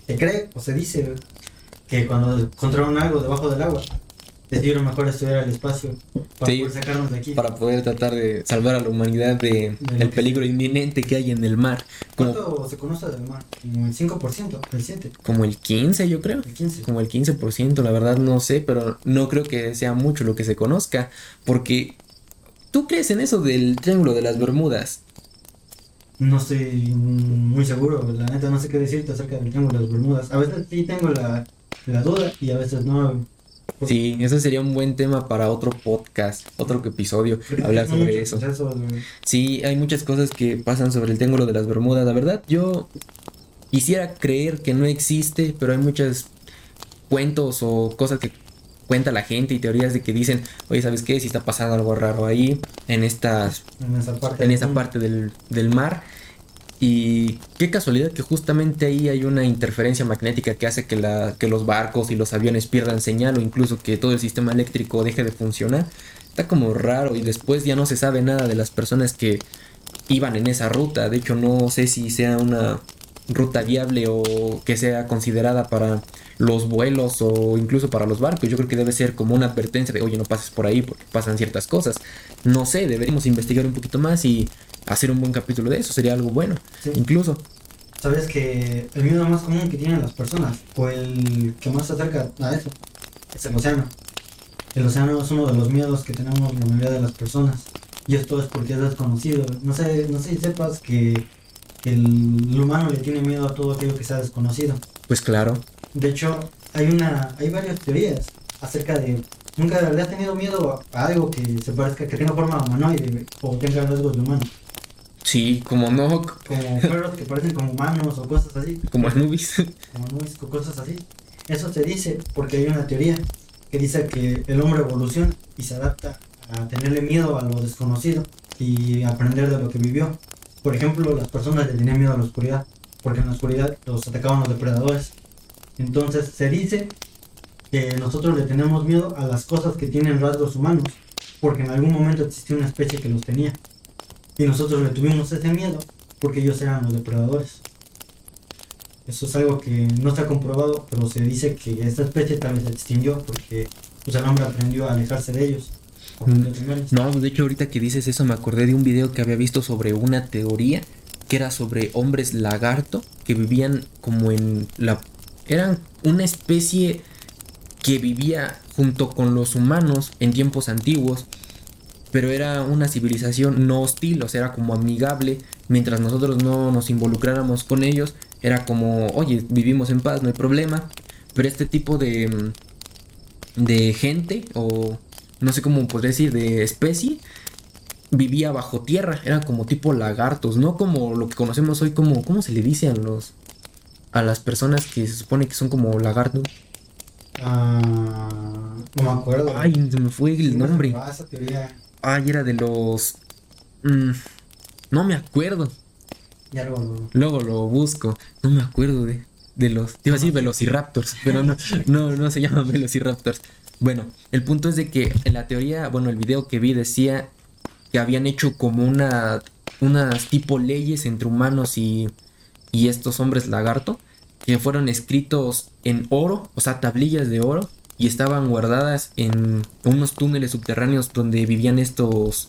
se cree o se dice que cuando encontraron algo debajo del agua, decidieron mejor estudiar el espacio para Sí, poder sacarnos de aquí. Para poder tratar de salvar a la humanidad de, que- peligro inminente que hay en el mar. Como, ¿Cuánto se conoce del mar? Como el 5%, el 7%, como el 15 yo creo. el 15%. como el 15%, la verdad no sé, pero no creo que sea mucho lo que se conozca, porque tú crees en eso del Triángulo de las Bermudas. No estoy muy seguro, la neta no sé qué decirte acerca del Triángulo de las Bermudas. A veces sí tengo la, la duda y a veces no. Sí, eso sería un buen tema para otro podcast, otro episodio, hablar sobre eso. procesos. Sí, hay muchas cosas que pasan sobre el Triángulo de las Bermudas, la verdad yo quisiera creer que no existe, pero hay muchos cuentos o cosas que cuenta la gente y teorías de que dicen, oye, ¿sabes qué? Si está pasando algo raro ahí, en estas En esa parte. en del esa parte del, del mar. Y qué casualidad que justamente ahí hay una interferencia magnética que hace que, la, que los barcos y los aviones pierdan señal o incluso que todo el sistema eléctrico deje de funcionar. Está como raro y después ya no se sabe nada de las personas que iban en esa ruta. De hecho no sé si sea una ruta viable o que sea considerada para los vuelos o incluso para los barcos. Yo creo que debe ser como una advertencia de, oye, no pases por ahí porque pasan ciertas cosas. No sé, deberíamos investigar un poquito más y hacer un buen capítulo de eso. Sería algo bueno, Sí. incluso. ¿Sabes que el miedo más común que tienen las personas, o el que más se acerca a eso, es el océano? El océano es uno de los miedos que tenemos la mayoría de las personas. Y esto es porque es desconocido. No sé, no sé si sepas que el humano le tiene miedo a todo aquello que sea desconocido. Pues claro. De hecho, hay una, hay varias teorías acerca de nunca le has tenido miedo a, algo que se parezca, que tenga forma humanoide o tenga rasgos de humano, Sí, como no, como perros que parecen como humanos o cosas así. como Anubis. *laughs* como nubes o cosas así. Eso se dice porque hay una teoría que dice que el hombre evoluciona y se adapta a tenerle miedo a lo desconocido y aprender de lo que vivió. Por ejemplo, las personas le tenían miedo a la oscuridad, porque en la oscuridad los atacaban los depredadores. Entonces se dice que nosotros le tenemos miedo a las cosas que tienen rasgos humanos, porque en algún momento existió una especie que los tenía. Y nosotros le tuvimos ese miedo porque ellos eran los depredadores. Eso es algo que no está comprobado, pero se dice que esta especie tal vez se extinguió porque pues, el hombre aprendió a alejarse de ellos. Temerles. No, de hecho ahorita que dices eso me acordé de un video que había visto sobre una teoría que era sobre hombres lagarto que vivían como en la... Eran una especie que vivía junto con los humanos en tiempos antiguos, pero era una civilización no hostil, o sea, era como amigable, mientras nosotros no nos involucráramos con ellos, era como, oye, vivimos en paz, no hay problema, pero este tipo de, mm, de gente, o no sé cómo podría decir, de especie, vivía bajo tierra, era como tipo lagartos, no como lo que conocemos hoy como, ¿cómo se le dice a los... A las personas que se supone que son como lagartos. Ah, no me acuerdo. Ay, se me fue el nombre. Ay, era de los... mm, no me acuerdo. Ya luego lo- Luego lo busco. No me acuerdo de, de los... Te iba a decir Velociraptors, pero no, no, no se llaman Velociraptors. Bueno, el punto es de que en la teoría, bueno, el video que vi decía que habían hecho como una... Unas tipo leyes entre humanos y, y estos hombres lagarto que fueron escritos en oro, o sea, tablillas de oro, y estaban guardadas en unos túneles subterráneos donde vivían estos,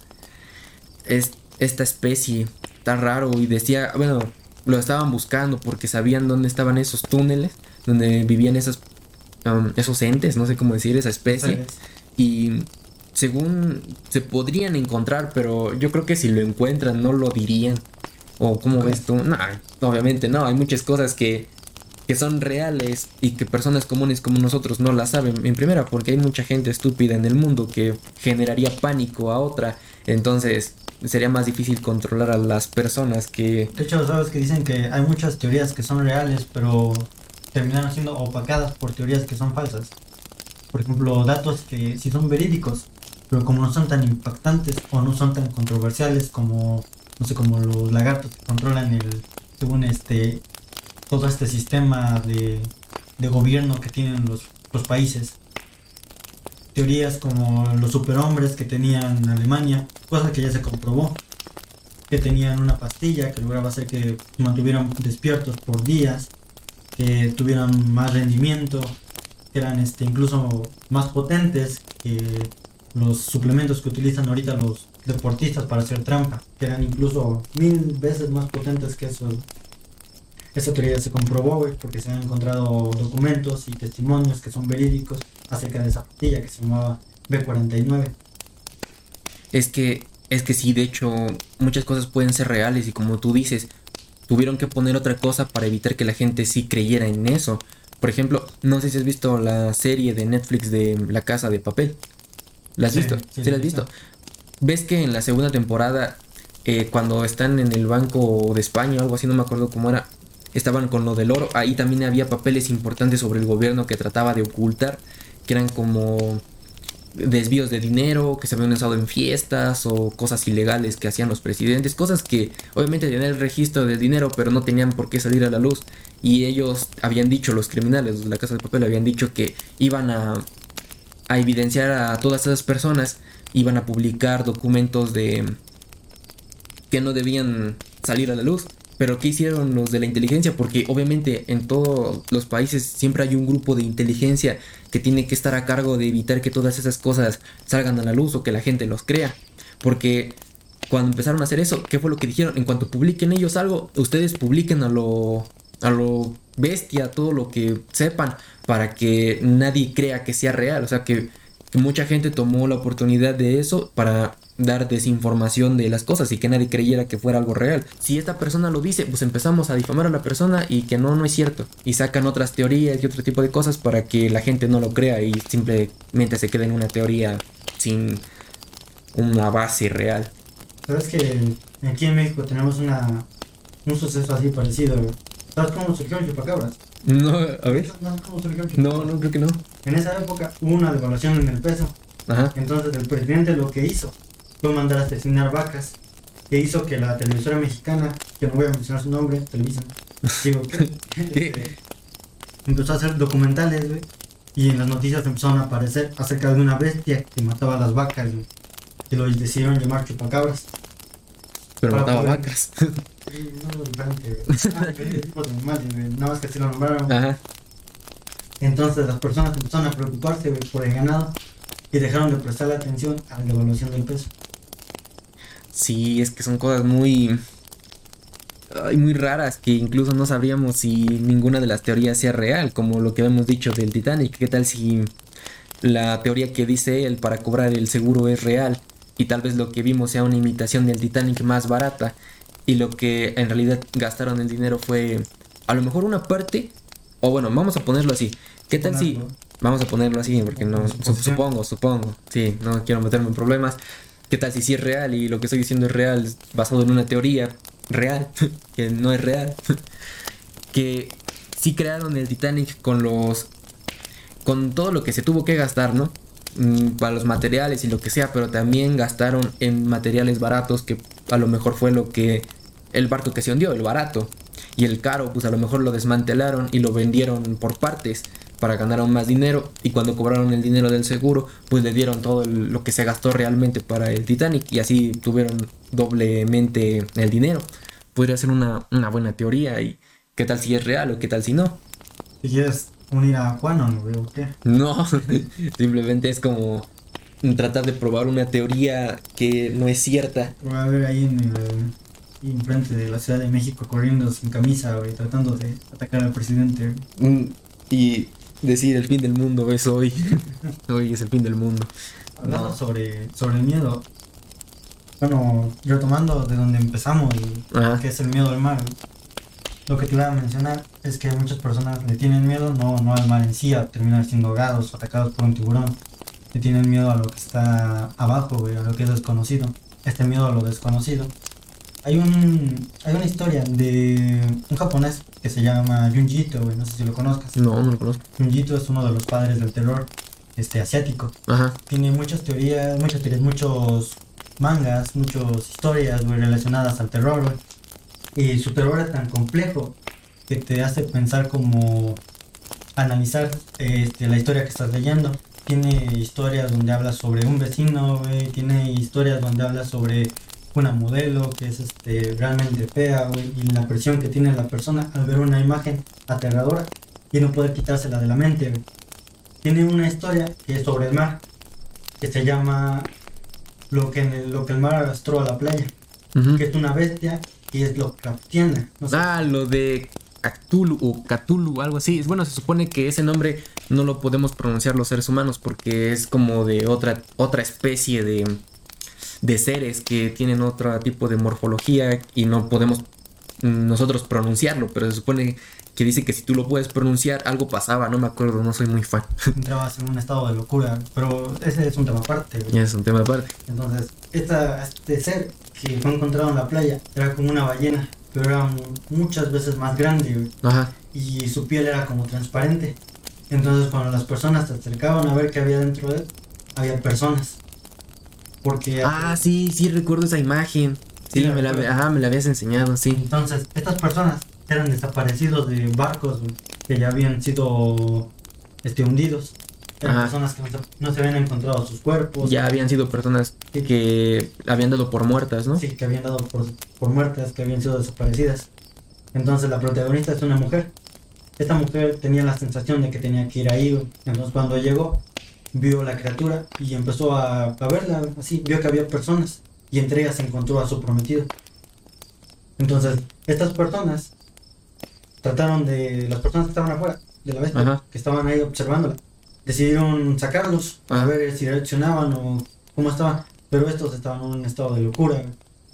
es- esta especie tan raro y decía, bueno, lo estaban buscando porque sabían dónde estaban esos túneles, donde vivían esos, um, esos entes, no sé cómo decir, esa especie. Y según se podrían encontrar, pero yo creo que si lo encuentran no lo dirían. ¿O cómo ves tú? No, obviamente no, hay muchas cosas que, que son reales y que personas comunes como nosotros no las saben. En primera, porque hay mucha gente estúpida en el mundo que generaría pánico a otra. Entonces, sería más difícil controlar a las personas que... De hecho, sabes que dicen que hay muchas teorías que son reales, pero terminan siendo opacadas por teorías que son falsas. Por ejemplo, datos que sí son verídicos, pero como no son tan impactantes o no son tan controversiales como, no sé, como los lagartos que controlan el, según este, todo este sistema de, de gobierno que tienen los, los países. Teorías como los superhombres que tenían Alemania, cosa que ya se comprobó, que tenían una pastilla que lograba hacer que mantuvieran despiertos por días, que tuvieran más rendimiento, que eran este, incluso más potentes que los suplementos que utilizan ahorita los deportistas para hacer trampa, que eran incluso mil veces más potentes que eso. Esa teoría se comprobó, porque se han encontrado documentos y testimonios que son verídicos acerca de esa pastilla que se llamaba B49. Es que, es que sí, de hecho, muchas cosas pueden ser reales y como tú dices, tuvieron que poner otra cosa para evitar que la gente sí creyera en eso. Por ejemplo, no sé si has visto la serie de Netflix de La Casa de Papel. ¿La has visto? Sí, la has visto. ¿Ves que en la segunda temporada, eh, cuando están en el Banco de España o algo así, no me acuerdo cómo era, estaban con lo del oro, ahí también había papeles importantes sobre el gobierno que trataba de ocultar, que eran como desvíos de dinero que se habían usado en fiestas o cosas ilegales que hacían los presidentes, cosas que obviamente tenían el registro de dinero pero no tenían por qué salir a la luz y ellos habían dicho, los criminales de la casa de papel habían dicho que iban a a evidenciar a todas esas personas, iban a publicar documentos de que no debían salir a la luz. Pero ¿qué hicieron los de la inteligencia? Porque obviamente en todos los países siempre hay un grupo de inteligencia que tiene que estar a cargo de evitar que todas esas cosas salgan a la luz o que la gente los crea. Porque cuando empezaron a hacer eso, ¿qué fue lo que dijeron? En cuanto publiquen ellos algo, ustedes publiquen a lo, a lo bestia, todo lo que sepan, para que nadie crea que sea real. O sea, que, mucha gente tomó la oportunidad de eso para dar desinformación de las cosas y que nadie creyera que fuera algo real. Si esta persona lo dice, pues empezamos a difamar a la persona y que no, no es cierto. Y sacan otras teorías y otro tipo de cosas para que la gente no lo crea y simplemente se quede en una teoría sin una base real. Sabes que aquí en México tenemos una, un suceso así parecido. ¿Sabes cómo surgió el chupacabras? No, a ver. No, no, creo que no. En esa época hubo una devaluación en el peso. Ajá. Entonces el presidente lo que hizo fue mandar a asesinar vacas. Que hizo que la televisora mexicana, que no voy a mencionar su nombre, Televisa, *laughs* digo, este, empezó a hacer documentales, güey. Y en las noticias empezaron a aparecer acerca de una bestia que mataba a las vacas, güey. Y lo decidieron llamar chupacabras. Pero mataba vacas. No. Ah, nada más que lo nombraron. Ajá. Entonces las personas empezaron a preocuparse por el ganado y dejaron de prestarle atención a la devaluación del peso. Sí, es que son cosas muy ay, muy raras que incluso no sabríamos si ninguna de las teorías sea real, como lo que hemos dicho del Titanic. ¿Qué tal si la teoría que dice él para cobrar el seguro es real y tal vez lo que vimos sea una imitación del Titanic más barata y lo que en realidad gastaron el dinero fue a lo mejor una parte, o bueno, vamos a ponerlo así. ¿Qué tal si... Vamos a ponerlo así, porque no... Supongo, supongo. Sí, no quiero meterme en problemas. ¿Qué tal si sí es real y lo que estoy diciendo es real, basado en una teoría real, *laughs* que no es real? *laughs* que sí crearon el Titanic con los... con todo lo que se tuvo que gastar, ¿no? Mm, para los materiales y lo que sea, pero también gastaron en materiales baratos que a lo mejor fue lo que el barco que se hundió, el barato. Y el caro, pues a lo mejor lo desmantelaron y lo vendieron por partes para ganar aún más dinero. Y cuando cobraron el dinero del seguro, pues le dieron todo lo que se gastó realmente para el Titanic. Y así tuvieron doblemente el dinero. Podría ser una, buena teoría. ¿Y qué tal si es real o qué tal si no? Si quieres unir a Juan o no veo qué. No, *laughs* simplemente es como tratar de probar una teoría que no es cierta. A ver ahí en el enfrente de la Ciudad de México corriendo sin camisa, güey, tratando de atacar al presidente. Mm, Y decir el fin del mundo es hoy. *laughs* hoy es el fin del mundo. Hablando No. sobre, sobre el miedo. Bueno, retomando de donde empezamos, y- Ajá. que es el miedo al mar. Lo que te iba a mencionar es que muchas personas le tienen miedo no, no al mar en sí, a terminar siendo ahogados o atacados por un tiburón. Le tienen miedo a lo que está abajo, güey, a lo que es desconocido. Este miedo a lo desconocido. Hay, un, hay una historia de un japonés que se llama Junji Ito, güey, no sé si lo conozcas. No, no lo conozco. Junji Ito es uno de los padres del terror este, asiático Ajá. tiene muchas teorías, muchas teorías, muchos mangas, muchas historias, güey, relacionadas al terror, güey. Y su terror es tan complejo que te hace pensar como analizar este, la historia que estás leyendo. Tiene historias donde habla sobre un vecino, güey. Tiene historias donde habla sobre una modelo que es este, realmente fea, güey. Y la presión que tiene la persona al ver una imagen aterradora y no poder quitársela de la mente, güey. Tiene una historia que es sobre el mar, que se llama Lo que, en el, lo que el mar arrastró a la playa, que es una bestia y es Lovecraftiana. No sé, Ah, lo de Cthulhu o Cthulhu, algo así. Bueno, se supone que ese nombre no lo podemos pronunciar los seres humanos porque es como de otra, otra especie de, de seres que tienen otro tipo de morfología y no podemos nosotros pronunciarlo, pero se supone que dice que si tú lo puedes pronunciar, algo pasaba, no me acuerdo, no soy muy fan. *laughs* entrabas en un estado de locura, pero ese es un tema aparte. es un tema aparte. Entonces, esta, este ser que fue encontrado en la playa era como una ballena, pero era mu- muchas veces más grande Ajá. y su piel era como transparente. Entonces, cuando las personas se acercaban a ver qué había dentro de él, había personas. Porque Ah, sí, sí, recuerdo esa imagen. Sí, me la, ajá, me la habías enseñado, sí. Entonces, estas personas eran desaparecidos de barcos que ya habían sido este, hundidos. Eran Ajá. personas que no se, habían encontrado sus cuerpos. Ya habían sido personas Sí. que habían dado por muertas, ¿no? Sí, que habían dado por, por muertas, que habían sido desaparecidas. Entonces, la protagonista es una mujer. Esta mujer tenía la sensación de que tenía que ir ahí. Entonces, cuando llegó, vio la criatura y empezó a, a verla. Así, vio que había personas y entre ellas encontró a su prometido. Entonces, estas personas trataron de. Las personas que estaban afuera de la bestia, Ajá. que estaban ahí observándola, decidieron sacarlos a Ah. ver si reaccionaban o cómo estaban. Pero estos estaban en un estado de locura,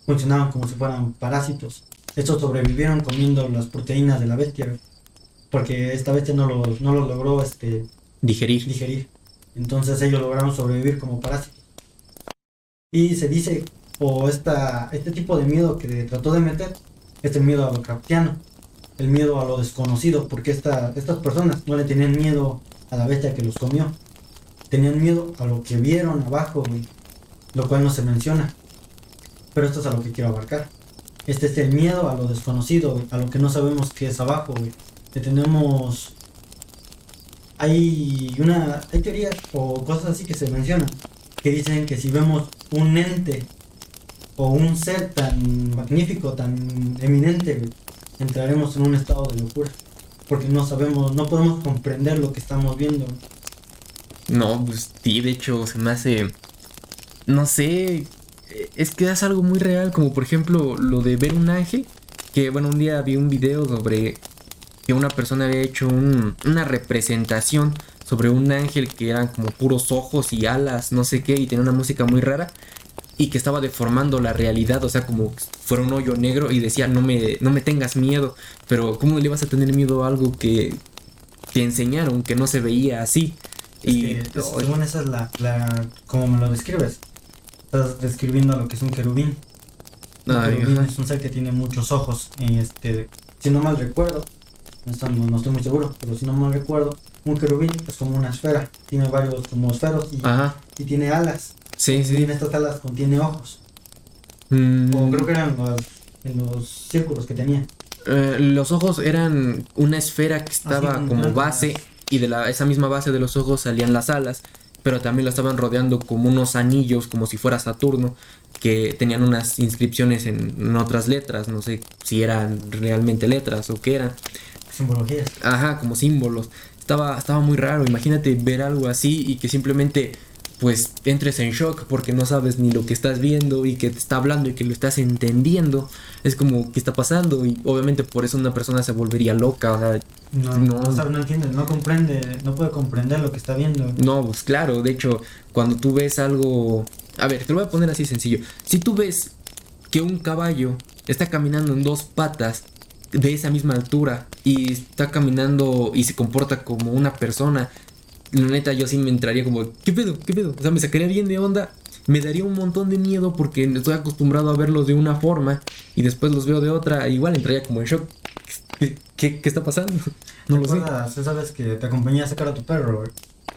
funcionaban como si fueran parásitos. Estos sobrevivieron comiendo las proteínas de la bestia, porque esta bestia no los, no los logró este, Digerir. digerir. Entonces ellos lograron sobrevivir como parásitos. Y se dice, o esta, este tipo de miedo que trató de meter, es el miedo a lo craftiano, el miedo a lo desconocido, porque esta, estas personas no le tenían miedo a la bestia que los comió, tenían miedo a lo que vieron abajo, lo cual no se menciona. Pero esto es a lo que quiero abarcar. Este es el miedo a lo desconocido, a lo que no sabemos que es abajo, tenemos hay una hay teorías o cosas así que se mencionan que dicen que si vemos un ente o un ser tan magnífico, tan eminente, entraremos en un estado de locura. Porque no sabemos, no podemos comprender lo que estamos viendo. No, pues sí, de hecho se me hace. No sé. Es que es algo muy real, como por ejemplo lo de ver un ángel. Que bueno, un día vi un video sobre que una persona había hecho un- una representación sobre un ángel que eran como puros ojos y alas, no sé qué, y tenía una música muy rara. Y que estaba deformando la realidad, o sea, como fuera un hoyo negro y decía, no me, no me tengas miedo. Pero ¿cómo le vas a tener miedo a algo que, que enseñaron, que no se veía así? Es Y que, pues, según esa es la, la como me lo describes. Estás describiendo lo que es un querubín. Un Ay, querubín es un ser que tiene muchos ojos. Y este, si no mal recuerdo, no, estoy muy seguro, pero si no mal recuerdo, un querubín es como una esfera. Tiene varios como esferos y, Ajá, y tiene alas. sí, Y sí. en estas alas contiene ojos. Mm, O creo que eran los, en los círculos que tenía. eh, los ojos eran una esfera que estaba como base y de la, esa misma base de los ojos salían las alas, pero también lo estaban rodeando como unos anillos, como si fuera Saturno, que tenían unas inscripciones en, en otras letras, no sé si eran realmente letras o qué eran. Simbologías. Ajá, como símbolos. Estaba, estaba muy raro. Imagínate ver algo así y que simplemente pues entres en shock porque no sabes ni lo que estás viendo y que te está hablando y que lo estás entendiendo. Es como, ¿qué está pasando? Y obviamente por eso una persona se volvería loca, o sea, No, No. no, sabe, no entiende, no comprende, no puede comprender lo que está viendo. No, pues claro, de hecho, cuando tú ves algo... A ver, te lo voy a poner así sencillo. Si tú ves que un caballo está caminando en dos patas de esa misma altura y está caminando y se comporta como una persona, la neta yo sí me entraría como, ¿qué pedo? ¿Qué pedo? O sea, me sacaría bien de onda. Me daría un montón de miedo porque estoy acostumbrado a verlos de una forma y después los veo de otra. Igual entraría como en shock. ¿Qué, qué, qué está pasando? *laughs* No lo sé. ¿Recuerdas esa vez que te acompañé a sacar a tu perro?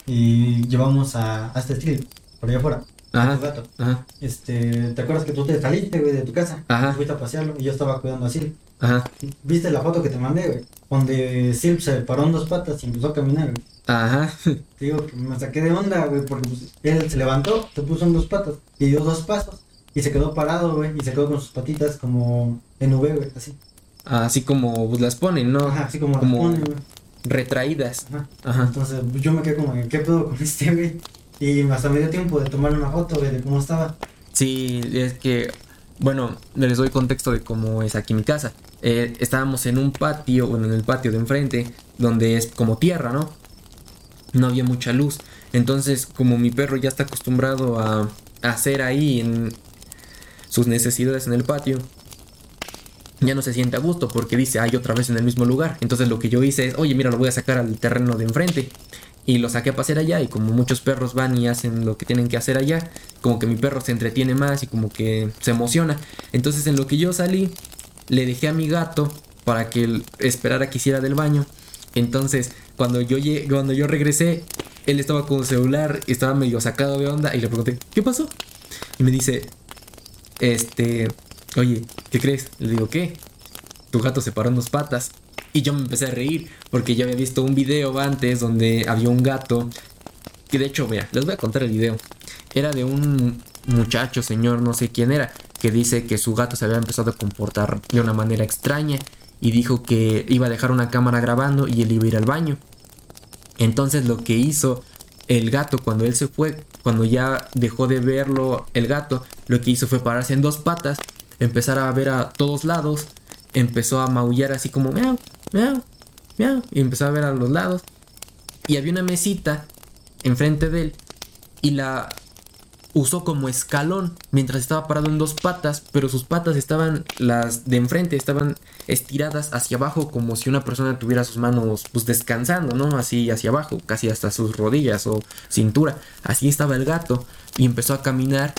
Y llevamos a, a este street, por allá afuera, Ajá, tu gato. ajá, Este, ¿te acuerdas que tú te saliste, güey, de tu casa? Ajá. Fuiste a pasearlo y yo estaba cuidando a Sil. Ajá, ¿Viste la foto que te mandé, güey? Donde Sil se paró en dos patas y empezó a caminar, güey. ajá. Te digo que me saqué de onda, güey, porque pues, él se levantó, se puso en dos patas y dio dos pasos y se quedó parado, güey, y se quedó con sus patitas como en V, güey, así. Así como pues, las ponen, ¿no? Ajá, así como, las como pone, güey. retraídas. Ajá. Ajá. Entonces pues, yo me quedé como, ¿qué pedo con este, güey? Y hasta me dio tiempo de tomar una foto, güey, de cómo estaba. Sí, es que, bueno, les doy contexto de cómo es aquí mi casa. Eh, estábamos en un patio, bueno, en el patio de enfrente, donde es como tierra, ¿no? No había mucha luz. Entonces, como mi perro ya está acostumbrado a, hacer ahí en sus necesidades en el patio, ya no se siente a gusto porque dice, ay, otra vez en el mismo lugar. Entonces lo que yo hice es, oye, mira, lo voy a sacar al terreno de enfrente. Y lo saqué a pasear allá y como muchos perros van y hacen lo que tienen que hacer allá, como que mi perro se entretiene más y como que se emociona. Entonces en lo que yo salí, le dejé a mi gato para que esperara que hiciera del baño. Entonces cuando yo, cuando yo regresé, él estaba con su celular, estaba medio sacado de onda y le pregunté, ¿qué pasó? Y me dice, este, oye, ¿qué crees? Le digo, ¿qué? Tu gato se paró en dos patas. Y yo me empecé a reír porque yo había visto un video antes donde había un gato. Que de hecho, vea, les voy a contar el video. Era de un muchacho, señor, no sé quién era, que dice que su gato se había empezado a comportar de una manera extraña y dijo que iba a dejar una cámara grabando y él iba a ir al baño. Entonces lo que hizo el gato cuando él se fue, cuando ya dejó de verlo el gato, lo que hizo fue pararse en dos patas, empezar a ver a todos lados, empezó a maullar así como miau, miau, miau, y empezó a ver a los lados. Y había una mesita enfrente de él y la usó como escalón mientras estaba parado en dos patas, pero sus patas estaban, las de enfrente, estaban estiradas hacia abajo como si una persona tuviera sus manos pues descansando, ¿no? Así hacia abajo, casi hasta sus rodillas o cintura. Así estaba el gato y empezó a caminar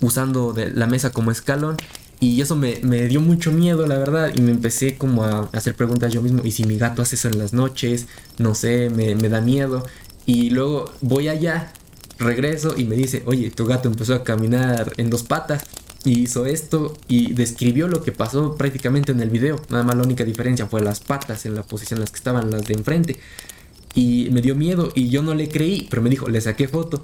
usando de la mesa como escalón. Y eso me, me dio mucho miedo, la verdad. Y me empecé como a hacer preguntas yo mismo. ¿Y si mi gato hace eso en las noches? No sé, me, me da miedo. Y luego voy allá, regreso y me dice, oye, tu gato empezó a caminar en dos patas. Y hizo esto y describió lo que pasó prácticamente en el video. Nada más la única diferencia fue las patas en la posición en las que estaban las de enfrente. Y me dio miedo y yo no le creí, pero me dijo, le saqué foto.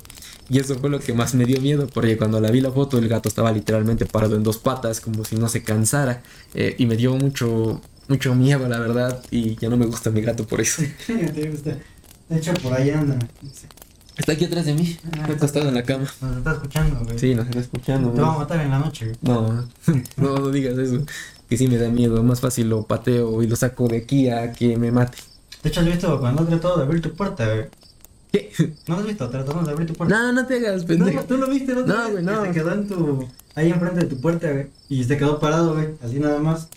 Y eso fue lo que más me dio miedo, porque cuando la vi la foto el gato estaba literalmente parado en dos patas, como si no se cansara. eh, y me dio mucho, mucho miedo, la verdad. Y ya no me gusta mi gato por eso. *laughs* De hecho, por ahí anda. Está aquí atrás de mí, Ah, está acostado en la cama. Nos está escuchando, güey. Sí, nos está escuchando. Te va a ¿no? matar en la noche, güey. No, *laughs* no, no digas eso. Que sí me da miedo. Más fácil lo pateo y lo saco de aquí a que me mate. De hecho, has visto cuando trató de abrir tu puerta, güey. ¿Qué? ¿No lo has visto? Tratando de abrir tu puerta. No, no te hagas, No, pendejo. ¿Tú lo viste, no? No, güey, no. Que se quedó en tu... Ahí enfrente de tu puerta, güey. Y se quedó parado, güey. Así nada más.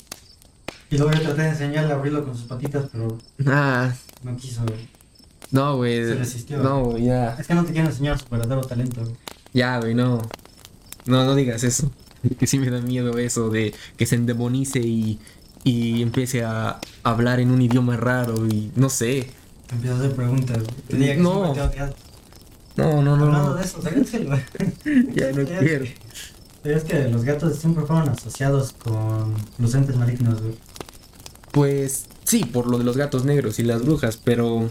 Y luego yo traté de enseñarle a abrirlo con sus patitas, pero Ah, no quiso, güey. No, güey. Se resistió. No, ya. Es que no te quiero enseñar su verdadero talento, güey. Ya, güey, no. No, no digas eso. *laughs* Que sí me da miedo eso de que se endemonice y, y empiece a hablar en un idioma raro y no sé. Empieza a hacer preguntas, güey. Te diga que No. No, no, no. Hablando no. de eso, ¿sabías que, güey? *laughs* Ya no *laughs* quiero. ¿Sabías que los gatos siempre fueron asociados con los entes malignos, güey? Pues sí, por lo de los gatos negros y las brujas, pero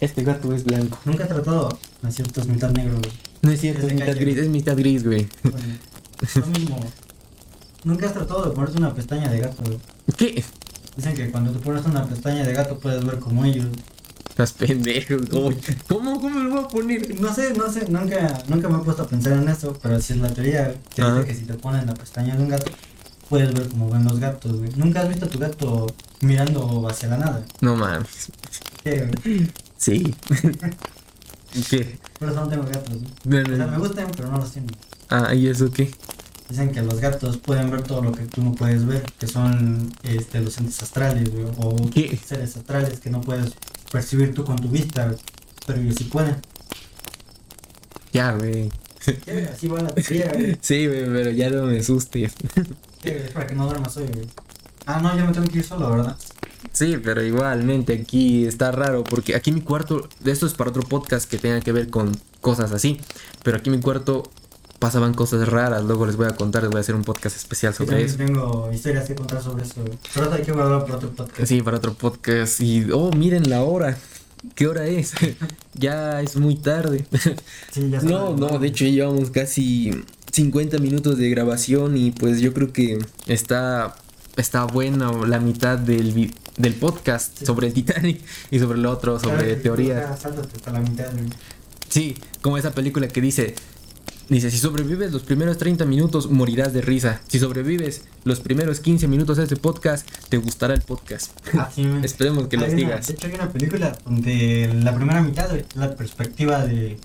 este gato es blanco. Nunca he tratado a ciertos mitad negros, güey. No es cierto, Es es mitad calle. gris, es mitad gris, güey. Bueno, lo mismo. Nunca has tratado de ponerte una pestaña de gato, güey. ¿Qué? Dicen que cuando tú pones una pestaña de gato puedes ver como ellos. Estás pendejo. ¿Cómo, *laughs* cómo, cómo lo voy a poner? No sé, no sé, nunca, nunca me he puesto a pensar en eso, pero si es la teoría que Ajá. dice que si te pones la pestaña de un gato, puedes ver cómo ven los gatos, güey. ¿Nunca has visto a tu gato mirando hacia la nada? No mames. ¿Qué, güey? *laughs* Sí. *laughs* ¿Qué? Por eso no tengo gatos. No, O sea, me gustan, pero no los tengo. Ah, ¿y eso qué? Dicen que los gatos pueden ver todo lo que tú no puedes ver, que son este, los entes astrales, güey, o ¿Qué? seres astrales que no puedes percibir tú con tu vista, pero ellos sí pueden. Ya, güey. Así va la teoría, *laughs* güey. Sí, güey, pero ya no me asustes. Es para que no duermas hoy, güey. Ah, no, yo me tengo que ir solo, ¿verdad? Sí, pero igualmente aquí está raro porque aquí mi cuarto, esto es para otro podcast que tenga que ver con cosas así, pero aquí en mi cuarto pasaban cosas raras, luego les voy a contar, les voy a hacer un podcast especial sobre eso. tengo historias que contar sobre eso. Pero hay que guardarlo para otro podcast. Sí, para otro podcast y, oh, miren la hora. ¿Qué hora es? *laughs* ya es muy tarde. *laughs* Sí, ya no, no, de hecho llevamos casi 50 minutos de grabación y pues yo creo que está, está buena la mitad del, vi- del podcast Sí. sobre el Titanic y sobre lo otro, Claro sobre mitad, güey. Sí, como esa película que dice, dice, si sobrevives los primeros 30 minutos morirás de risa. Si sobrevives los primeros 15 minutos de este podcast, te gustará el podcast. *laughs* Ah, sí. Esperemos que una- digas. De hecho, hay una película donde la primera mitad, güey, la perspectiva de,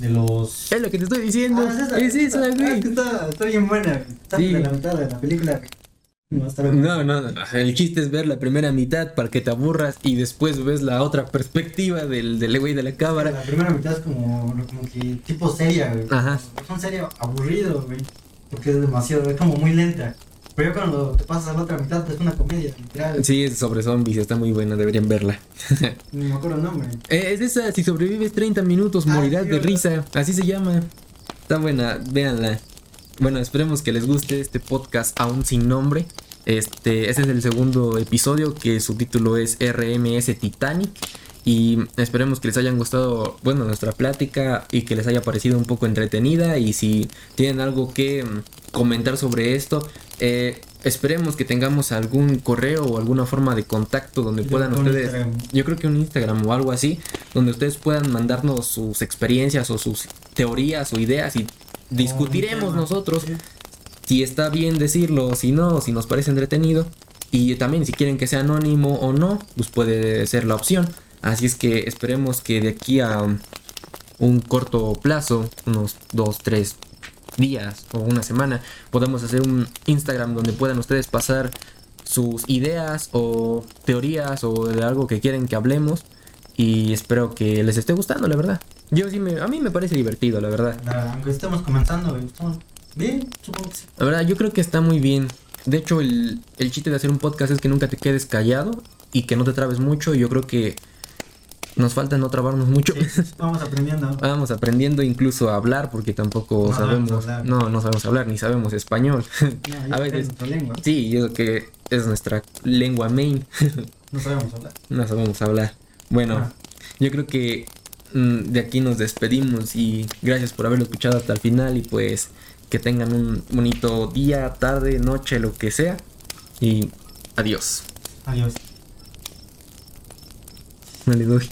de los. Es lo que te estoy diciendo. Ah, es esa, Ah, güey. es que está, está bien buena. Está Sí. la mitad de la película. No, está bien. No, no. El chiste es ver la primera mitad para que te aburras y después ves la otra perspectiva del, del güey de la cámara. La primera mitad es como, como que tipo seria, güey. Ajá. Es un serio aburrido, güey. Porque es demasiado, es como muy lenta. Pero ya cuando te pasas a la otra mitad, es una comedia, literal. Sí, es sobre zombies, está muy buena, deberían verla. *laughs* Ni me acuerdo el nombre. Eh, es esa, si sobrevives 30 minutos Ah, morirás sí, de risa. Así se llama. Está buena, véanla. Bueno, esperemos que les guste este podcast aún sin nombre. Este, este es el segundo episodio que su título es RMS Titanic. Y esperemos que les hayan gustado, bueno, nuestra plática y que les haya parecido un poco entretenida. Y si tienen algo que mm, comentar sobre esto, eh, esperemos que tengamos algún correo o alguna forma de contacto donde Yo puedan ustedes Instagram. yo creo que un Instagram o algo así, donde ustedes puedan mandarnos sus experiencias o sus teorías o ideas y discutiremos O un tema. nosotros Sí. Si está bien decirlo si no, si nos parece entretenido. Y también si quieren que sea anónimo o no, pues puede ser la opción. Así es que esperemos que de aquí a un corto plazo, unos dos, tres días o una semana, podamos hacer un Instagram donde puedan ustedes pasar sus ideas o teorías o de algo que quieren que hablemos. Y espero que les esté gustando, la verdad. Yo sí me, a mí me parece divertido, la verdad. Aunque estemos comenzando, estamos bien, supongo que sí. La verdad, yo creo que está muy bien. De hecho, el, el chiste de hacer un podcast es que nunca te quedes callado y que no te trabes mucho. Y yo creo que nos falta no trabarnos mucho. Sí, vamos aprendiendo. *laughs* Vamos aprendiendo incluso a hablar porque tampoco No sabemos. No, no sabemos hablar ni sabemos español. *laughs* No, a es veces. lengua. Sí, yo creo que es nuestra lengua main. *laughs* No sabemos hablar. no sabemos hablar. Bueno, Ah. yo creo que mm, de aquí nos despedimos y gracias por haberlo escuchado hasta el final y pues que tengan un bonito día, tarde, noche, lo que sea. Y adiós. Adiós. *laughs* No le doy.